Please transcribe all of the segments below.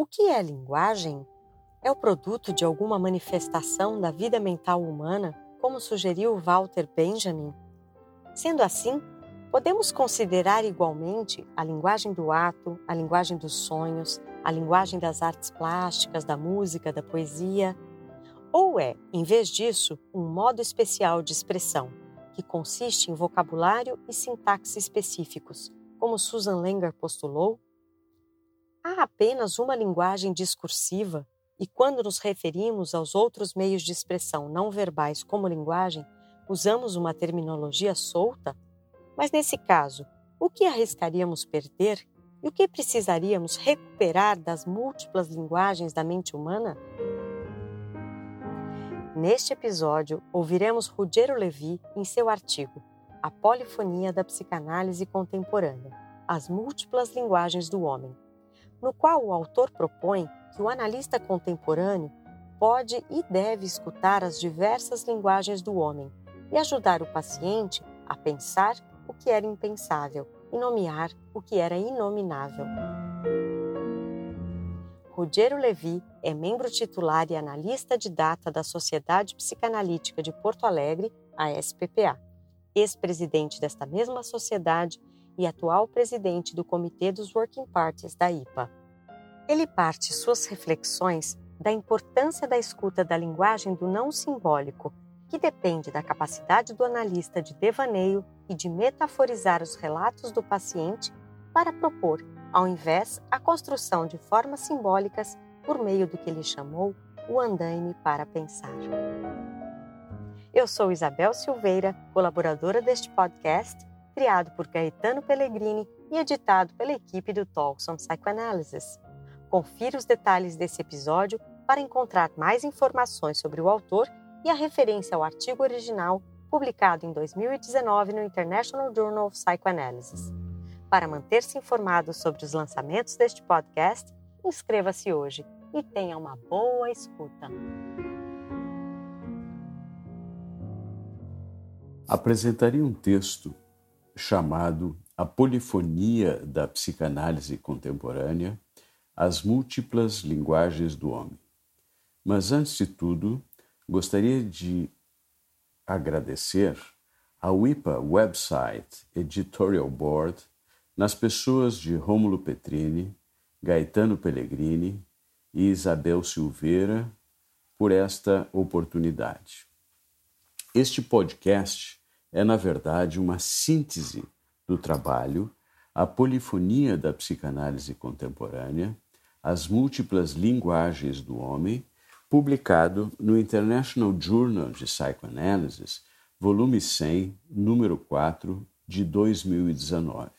O que é linguagem? É o produto de alguma manifestação da vida mental humana, como sugeriu Walter Benjamin? Sendo assim, podemos considerar igualmente a linguagem do ato, a linguagem dos sonhos, a linguagem das artes plásticas, da música, da poesia? Ou é, em vez disso, um modo especial de expressão, que consiste em vocabulário e sintaxe específicos, como Susan Langer postulou? Há apenas uma linguagem discursiva, e quando nos referimos aos outros meios de expressão não verbais como linguagem, usamos uma terminologia solta? Mas nesse caso, o que arriscaríamos perder e o que precisaríamos recuperar das múltiplas linguagens da mente humana? Neste episódio, ouviremos Ruggiero Levi em seu artigo A Polifonia da Psicanálise Contemporânea As Múltiplas Linguagens do Homem, no qual o autor propõe que o analista contemporâneo pode e deve escutar as diversas linguagens do homem e ajudar o paciente a pensar o que era impensável e nomear o que era inominável. Ruggiero Levi é membro titular e analista de data da Sociedade Psicanalítica de Porto Alegre, a SPPA, ex-presidente desta mesma sociedade e atual presidente do Comitê dos Working Parties da IPA. Ele parte suas reflexões da importância da escuta da linguagem do não simbólico, que depende da capacidade do analista de devaneio e de metaforizar os relatos do paciente para propor ao invés a construção de formas simbólicas por meio do que ele chamou o andaime para pensar. Eu sou Isabel Silveira, colaboradora deste podcast, criado por Caetano Pellegrini e editado pela equipe do Talks on Psychoanalysis. Confira os detalhes desse episódio para encontrar mais informações sobre o autor e a referência ao artigo original publicado em 2019 no International Journal of Psychoanalysis. Para manter-se informado sobre os lançamentos deste podcast, inscreva-se hoje e tenha uma boa escuta. Apresentaria um texto chamado A Polifonia da Psicanálise Contemporânea As Múltiplas Linguagens do Homem. Mas antes de tudo, gostaria de agradecer ao IPA Website Editorial Board nas pessoas de Rômulo Petrini, Gaetano Pellegrini e Isabel Silveira por esta oportunidade. Este podcast é, na verdade, uma síntese do trabalho A Polifonia da Psicanálise Contemporânea, As Múltiplas Linguagens do Homem, publicado no International Journal de Psychoanalysis, volume 100, número 4, de 2019.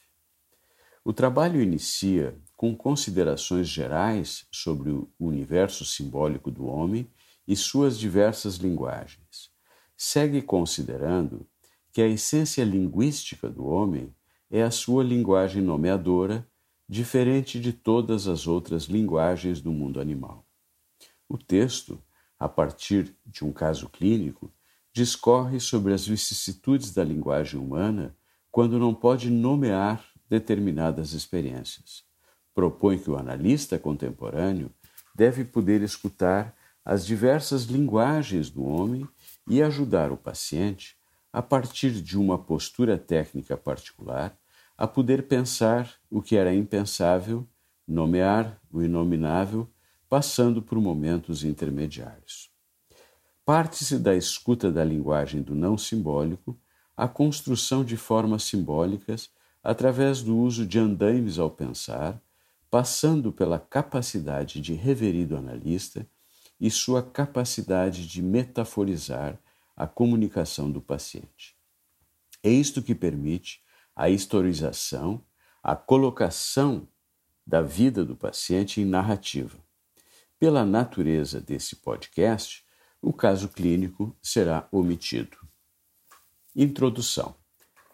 O trabalho inicia com considerações gerais sobre o universo simbólico do homem e suas diversas linguagens. Segue considerando que a essência linguística do homem é a sua linguagem nomeadora, diferente de todas as outras linguagens do mundo animal. O texto, a partir de um caso clínico, discorre sobre as vicissitudes da linguagem humana quando não pode nomear determinadas experiências. Propõe que o analista contemporâneo deve poder escutar as diversas linguagens do homem e ajudar o paciente, a partir de uma postura técnica particular, a poder pensar o que era impensável, nomear o inominável, passando por momentos intermediários. Parte-se da escuta da linguagem do não simbólico a construção de formas simbólicas através do uso de andaimes ao pensar, passando pela capacidade de reverir do analista e sua capacidade de metaforizar a comunicação do paciente. É isto que permite a historização, a colocação da vida do paciente em narrativa. Pela natureza desse podcast, o caso clínico será omitido. Introdução.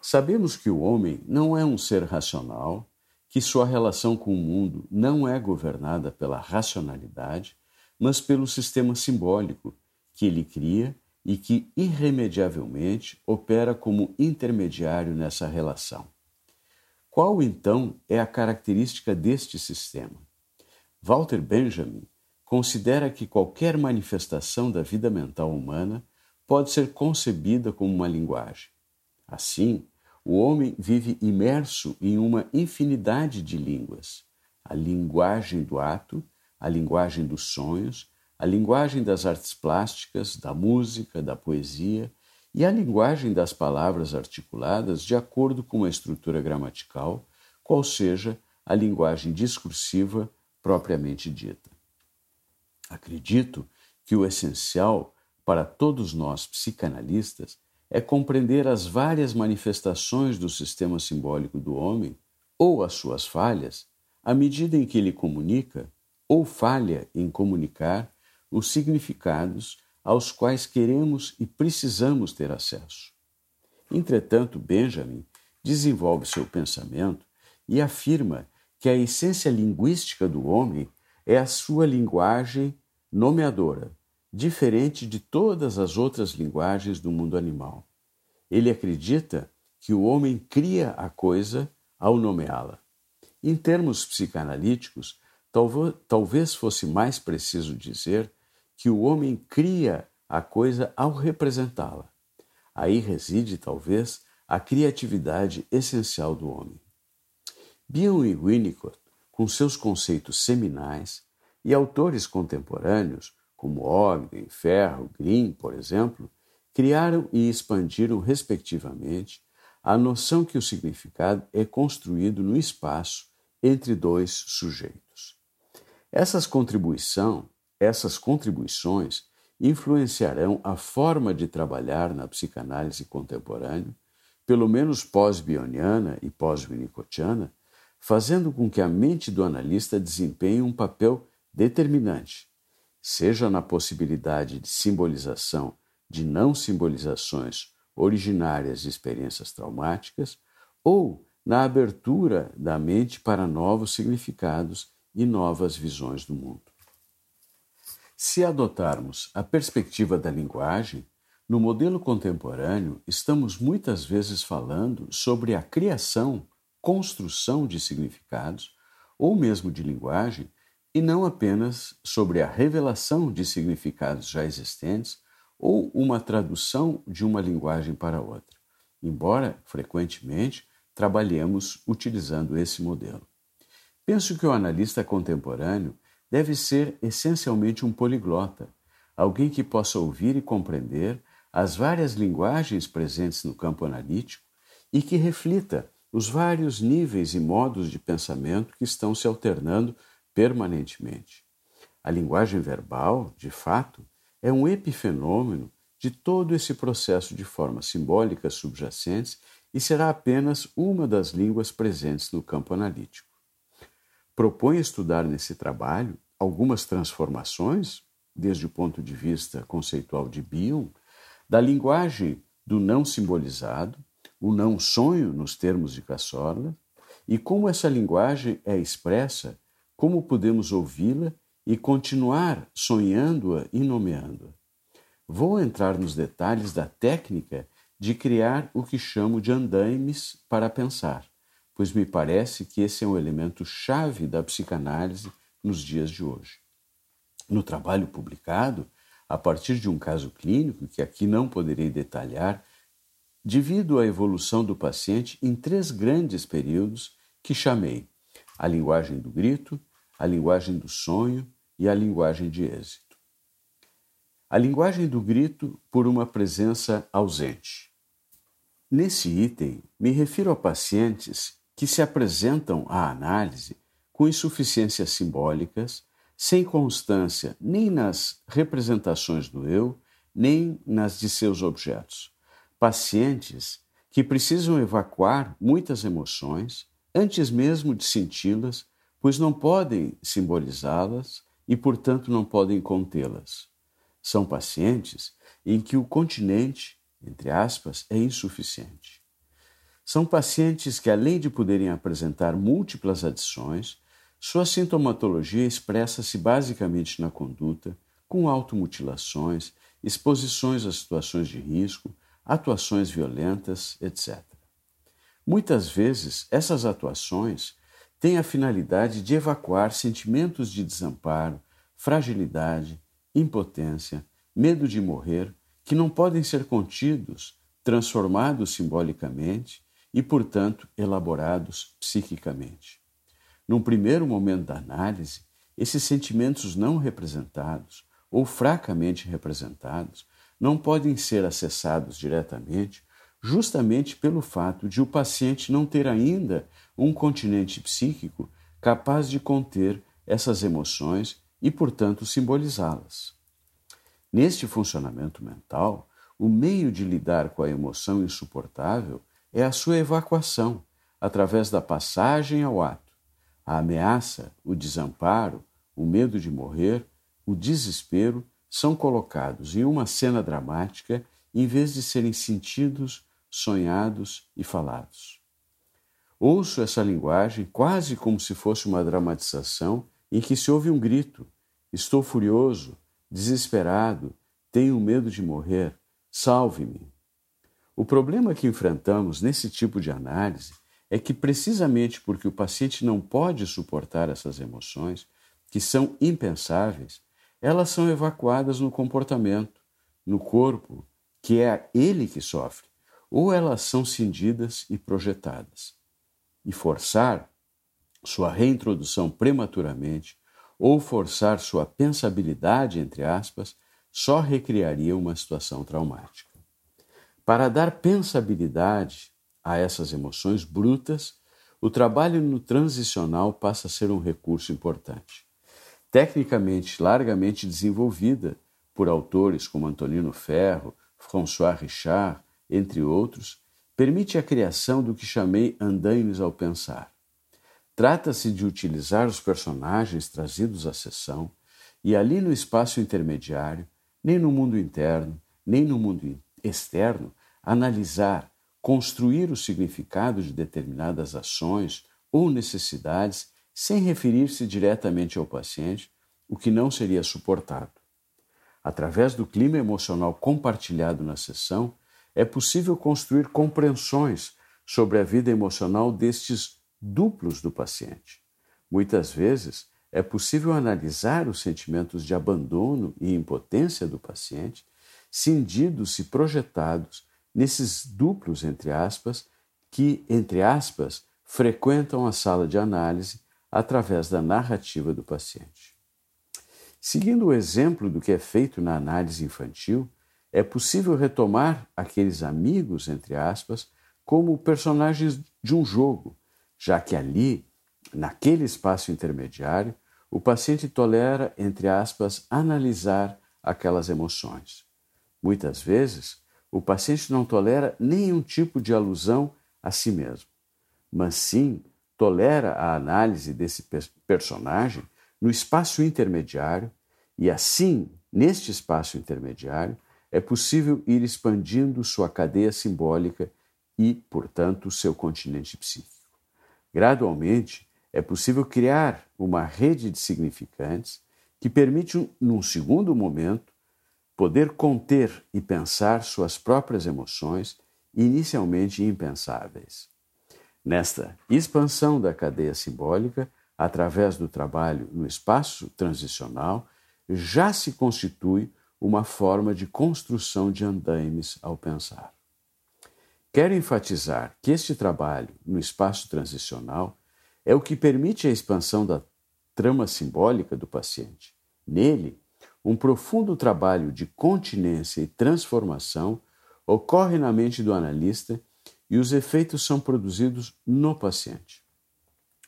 Sabemos que o homem não é um ser racional, que sua relação com o mundo não é governada pela racionalidade, mas pelo sistema simbólico que ele cria e que irremediavelmente opera como intermediário nessa relação. Qual então é a característica deste sistema? Walter Benjamin considera que qualquer manifestação da vida mental humana pode ser concebida como uma linguagem. Assim, o homem vive imerso em uma infinidade de línguas: a linguagem do ato, a linguagem dos sonhos, a linguagem das artes plásticas, da música, da poesia e a linguagem das palavras articuladas de acordo com uma estrutura gramatical, qual seja a linguagem discursiva propriamente dita. Acredito que o essencial para todos nós psicanalistas é compreender as várias manifestações do sistema simbólico do homem ou as suas falhas, à medida em que ele comunica ou falha em comunicar os significados aos quais queremos e precisamos ter acesso. Entretanto, Benjamin desenvolve seu pensamento e afirma que a essência linguística do homem é a sua linguagem nomeadora, diferente de todas as outras linguagens do mundo animal. Ele acredita que o homem cria a coisa ao nomeá-la. Em termos psicanalíticos, talvez fosse mais preciso dizer que o homem cria a coisa ao representá-la. Aí reside, talvez, a criatividade essencial do homem. Bion e Winnicott com seus conceitos seminais, e autores contemporâneos, como Ogden, Ferro, Green, por exemplo, criaram e expandiram, respectivamente, a noção que o significado é construído no espaço entre dois sujeitos. Essas contribuição, essas contribuições influenciarão a forma de trabalhar na psicanálise contemporânea, pelo menos pós-bioniana e pós-winnicottiana, fazendo com que a mente do analista desempenhe um papel determinante, seja na possibilidade de simbolização de não simbolizações originárias de experiências traumáticas ou na abertura da mente para novos significados e novas visões do mundo. Se adotarmos a perspectiva da linguagem, no modelo contemporâneo estamos muitas vezes falando sobre a criação construção de significados ou mesmo de linguagem, e não apenas sobre a revelação de significados já existentes ou uma tradução de uma linguagem para outra, embora frequentemente trabalhemos utilizando esse modelo. Penso que o analista contemporâneo deve ser essencialmente um poliglota, alguém que possa ouvir e compreender as várias linguagens presentes no campo analítico e que reflita os vários níveis e modos de pensamento que estão se alternando permanentemente. A linguagem verbal, de fato, é um epifenômeno de todo esse processo de formas simbólicas subjacentes e será apenas uma das línguas presentes no campo analítico. Propõe estudar nesse trabalho algumas transformações, desde o ponto de vista conceitual de Bion, da linguagem do não simbolizado o não sonho nos termos de Cassorla e como essa linguagem é expressa, como podemos ouvi-la e continuar sonhando-a e nomeando-a. Vou entrar nos detalhes da técnica de criar o que chamo de andaimes para pensar, pois me parece que esse é um elemento chave da psicanálise nos dias de hoje. No trabalho publicado, a partir de um caso clínico que aqui não poderei detalhar, divido a evolução do paciente em três grandes períodos que chamei a linguagem do grito, a linguagem do sonho e a linguagem de êxito. A linguagem do grito por uma presença ausente. Nesse item, me refiro a pacientes que se apresentam à análise com insuficiências simbólicas, sem constância nem nas representações do eu, nem nas de seus objetos pacientes que precisam evacuar muitas emoções antes mesmo de senti-las, pois não podem simbolizá-las e, portanto, não podem contê-las. São pacientes em que o continente, entre aspas, é insuficiente. São pacientes que, além de poderem apresentar múltiplas adições, sua sintomatologia expressa-se basicamente na conduta, com automutilações, exposições a situações de risco, atuações violentas, etc. Muitas vezes, essas atuações tem a finalidade de evacuar sentimentos de desamparo, fragilidade, impotência, medo de morrer, que não podem ser contidos, transformados simbolicamente e, portanto, elaborados psiquicamente. Num primeiro momento da análise, esses sentimentos não representados ou fracamente representados não podem ser acessados diretamente, justamente pelo fato de o paciente não ter ainda um continente psíquico capaz de conter essas emoções e, portanto, simbolizá-las. Neste funcionamento mental, o meio de lidar com a emoção insuportável é a sua evacuação, através da passagem ao ato. A ameaça, o desamparo, o medo de morrer, o desespero são colocados em uma cena dramática em vez de serem sentidos, sonhados e falados. Ouço essa linguagem quase como se fosse uma dramatização em que se ouve um grito: Estou furioso, desesperado, tenho medo de morrer, salve-me. O problema que enfrentamos nesse tipo de análise é que, precisamente porque o paciente não pode suportar essas emoções, que são impensáveis, elas são evacuadas no comportamento, no corpo, que é ele que sofre, ou elas são cindidas e projetadas. E forçar sua reintrodução prematuramente ou forçar sua pensabilidade, entre aspas, só recriaria uma situação traumática. Para dar pensabilidade a essas emoções brutas, o trabalho no transicional passa a ser um recurso importante. Tecnicamente largamente desenvolvida por autores como Antonino Ferro, François Richard, entre outros, permite a criação do que chamei andaimes ao pensar. Trata-se de utilizar os personagens trazidos à sessão e ali no espaço intermediário, nem no mundo interno, nem no mundo externo, analisar, construir o significado de determinadas ações ou necessidades sem referir-se diretamente ao paciente, o que não seria suportado. Através do clima emocional compartilhado na sessão, é possível construir compreensões sobre a vida emocional destes duplos do paciente. Muitas vezes é possível analisar os sentimentos de abandono e impotência do paciente, cindidos e projetados nesses duplos, entre aspas, que, entre aspas, frequentam a sala de análise através da narrativa do paciente. Seguindo o exemplo do que é feito na análise infantil, é possível retomar aqueles amigos, entre aspas, como personagens de um jogo, já que ali, naquele espaço intermediário, o paciente tolera, entre aspas, analisar aquelas emoções. Muitas vezes, o paciente não tolera nenhum tipo de alusão a si mesmo, mas sim tolera a análise desse personagem no espaço intermediário e assim, neste espaço intermediário, é possível ir expandindo sua cadeia simbólica e, portanto, seu continente psíquico. Gradualmente, é possível criar uma rede de significantes que permite, num segundo momento, poder conter e pensar suas próprias emoções, inicialmente impensáveis. Nesta expansão da cadeia simbólica, através do trabalho no espaço transicional, já se constitui uma forma de construção de andaimes ao pensar. Quero enfatizar que este trabalho no espaço transicional é o que permite a expansão da trama simbólica do paciente. Nele, um profundo trabalho de continência e transformação ocorre na mente do analista e os efeitos são produzidos no paciente.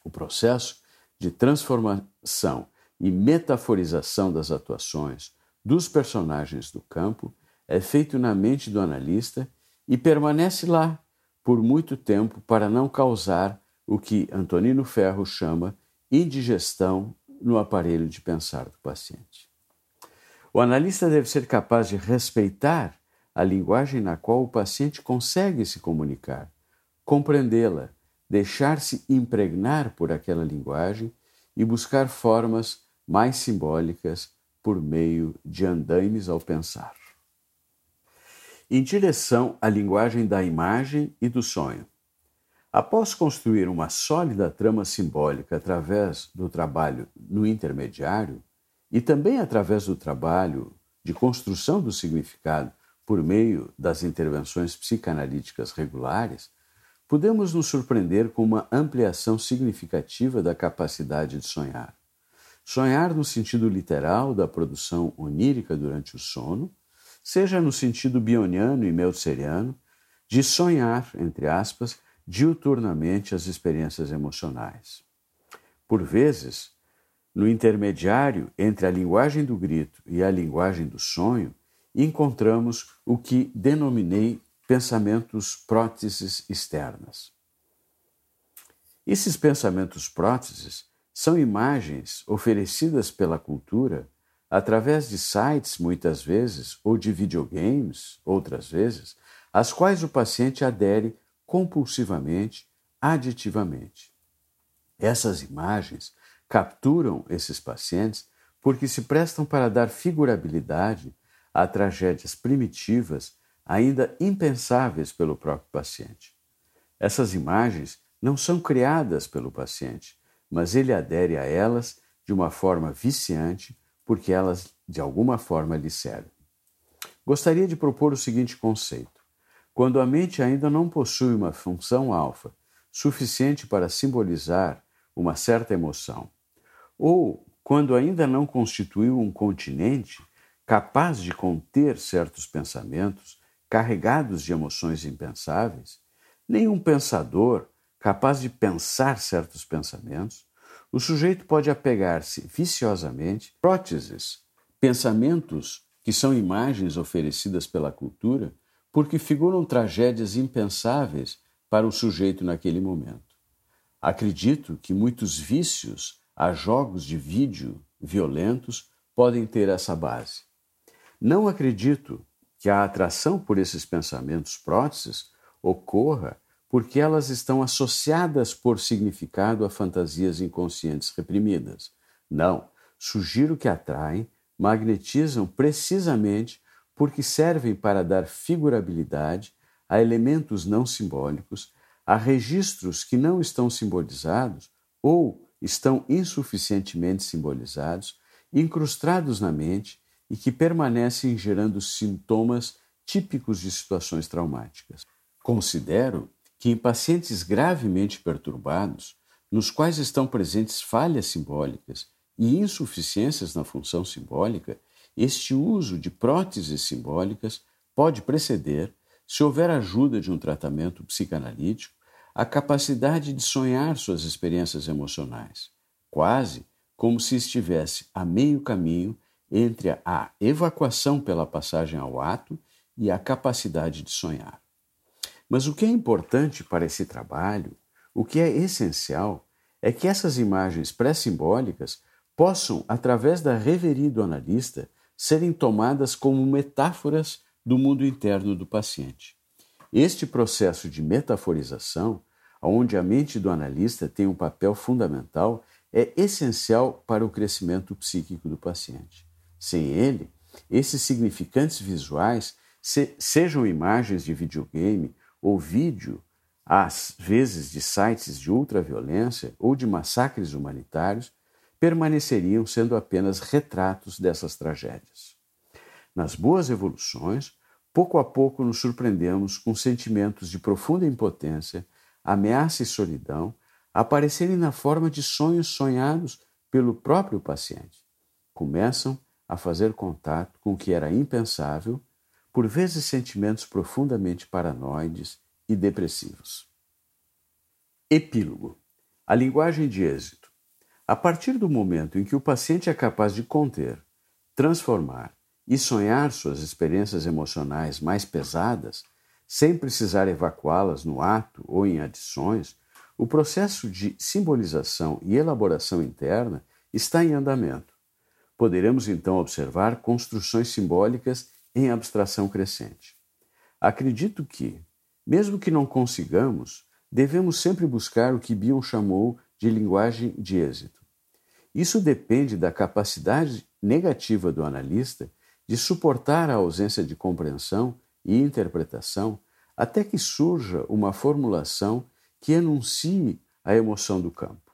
O processo de transformação e metaforização das atuações dos personagens do campo é feito na mente do analista e permanece lá por muito tempo para não causar o que Antonino Ferro chama indigestão no aparelho de pensar do paciente. O analista deve ser capaz de respeitar a linguagem na qual o paciente consegue se comunicar, compreendê-la, deixar-se impregnar por aquela linguagem e buscar formas mais simbólicas por meio de andaimes ao pensar em direção à linguagem da imagem e do sonho. Após construir uma sólida trama simbólica através do trabalho no intermediário e também através do trabalho de construção do significado por meio das intervenções psicanalíticas regulares, podemos nos surpreender com uma ampliação significativa da capacidade de sonhar. Sonhar no sentido literal da produção onírica durante o sono, seja no sentido bioniano e meltzeriano, de sonhar, entre aspas, diuturnamente as experiências emocionais. Por vezes, no intermediário entre a linguagem do grito e a linguagem do sonho, encontramos o que denominei pensamentos próteses externas. Esses pensamentos próteses são imagens oferecidas pela cultura através de sites, muitas vezes, ou de videogames, outras vezes, às quais o paciente adere compulsivamente, aditivamente. Essas imagens capturam esses pacientes porque se prestam para dar figurabilidade a tragédias primitivas ainda impensáveis pelo próprio paciente. Essas imagens não são criadas pelo paciente, mas ele adere a elas de uma forma viciante porque elas de alguma forma lhe servem. Gostaria de propor o seguinte conceito. Quando a mente ainda não possui uma função alfa suficiente para simbolizar uma certa emoção, ou quando ainda não constituiu um continente capaz de conter certos pensamentos carregados de emoções impensáveis, nenhum pensador capaz de pensar certos pensamentos, o sujeito pode apegar-se viciosamente próteses, pensamentos que são imagens oferecidas pela cultura porque figuram tragédias impensáveis para o sujeito naquele momento. Acredito que muitos vícios a jogos de vídeo violentos podem ter essa base. Não acredito que a atração por esses pensamentos próteses ocorra porque elas estão associadas por significado a fantasias inconscientes reprimidas. Não, sugiro que atraem, magnetizam precisamente porque servem para dar figurabilidade a elementos não simbólicos, a registros que não estão simbolizados ou estão insuficientemente simbolizados, incrustados na mente e que permanecem gerando sintomas típicos de situações traumáticas. Considero que em pacientes gravemente perturbados, nos quais estão presentes falhas simbólicas e insuficiências na função simbólica, este uso de próteses simbólicas pode preceder, se houver ajuda de um tratamento psicanalítico, a capacidade de sonhar suas experiências emocionais, quase como se estivesse a meio caminho entre a evacuação pela passagem ao ato e a capacidade de sonhar. Mas o que é importante para esse trabalho, o que é essencial, é que essas imagens pré-simbólicas possam, através da reveria do analista, serem tomadas como metáforas do mundo interno do paciente. Este processo de metaforização, onde a mente do analista tem um papel fundamental, é essencial para o crescimento psíquico do paciente. Sem ele, esses significantes visuais, se, sejam imagens de videogame ou vídeo, às vezes de sites de ultraviolência ou de massacres humanitários, permaneceriam sendo apenas retratos dessas tragédias. Nas boas evoluções, pouco a pouco nos surpreendemos com sentimentos de profunda impotência, ameaça e solidão aparecerem na forma de sonhos sonhados pelo próprio paciente. Começam a fazer contato com o que era impensável, por vezes sentimentos profundamente paranoides e depressivos. Epílogo: A linguagem de êxito. A partir do momento em que o paciente é capaz de conter, transformar e sonhar suas experiências emocionais mais pesadas, sem precisar evacuá-las no ato ou em adições, o processo de simbolização e elaboração interna está em andamento. Poderemos então observar construções simbólicas em abstração crescente. Acredito que, mesmo que não consigamos, devemos sempre buscar o que Bion chamou de linguagem de êxito. Isso depende da capacidade negativa do analista de suportar a ausência de compreensão e interpretação até que surja uma formulação que enuncie a emoção do campo.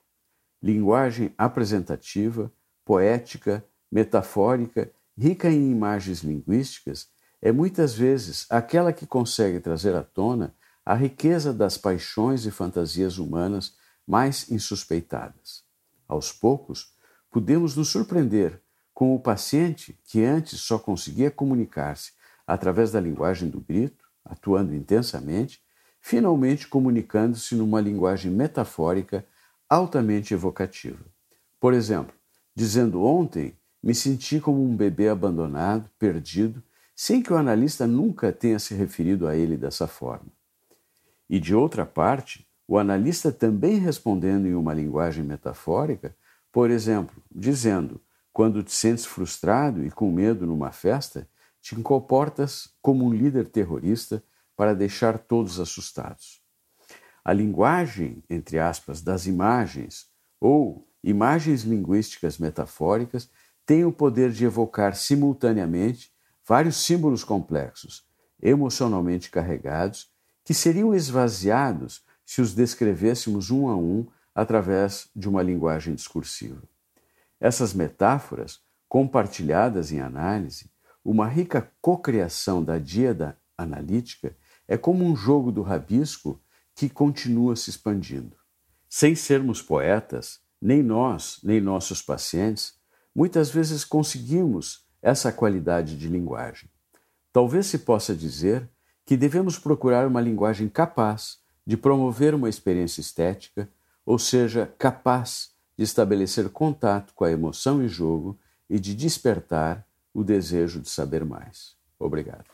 Linguagem apresentativa, poética, metafórica, rica em imagens linguísticas, é muitas vezes aquela que consegue trazer à tona a riqueza das paixões e fantasias humanas mais insuspeitadas. Aos poucos, podemos nos surpreender com o paciente que antes só conseguia comunicar-se através da linguagem do grito, atuando intensamente, finalmente comunicando-se numa linguagem metafórica altamente evocativa. Por exemplo, dizendo ontem, me senti como um bebê abandonado, perdido, sem que o analista nunca tenha se referido a ele dessa forma. E de outra parte, o analista também respondendo em uma linguagem metafórica, por exemplo, dizendo: quando te sentes frustrado e com medo numa festa, te comportas como um líder terrorista para deixar todos assustados. A linguagem, entre aspas, das imagens ou imagens linguísticas metafóricas tem o poder de evocar simultaneamente vários símbolos complexos, emocionalmente carregados, que seriam esvaziados se os descrevêssemos um a um através de uma linguagem discursiva. Essas metáforas, compartilhadas em análise, uma rica cocriação da díada analítica, é como um jogo do rabisco que continua se expandindo. Sem sermos poetas, nem nós, nem nossos pacientes, muitas vezes conseguimos essa qualidade de linguagem. Talvez se possa dizer que devemos procurar uma linguagem capaz de promover uma experiência estética, ou seja, capaz de estabelecer contato com a emoção em jogo e de despertar o desejo de saber mais. Obrigado.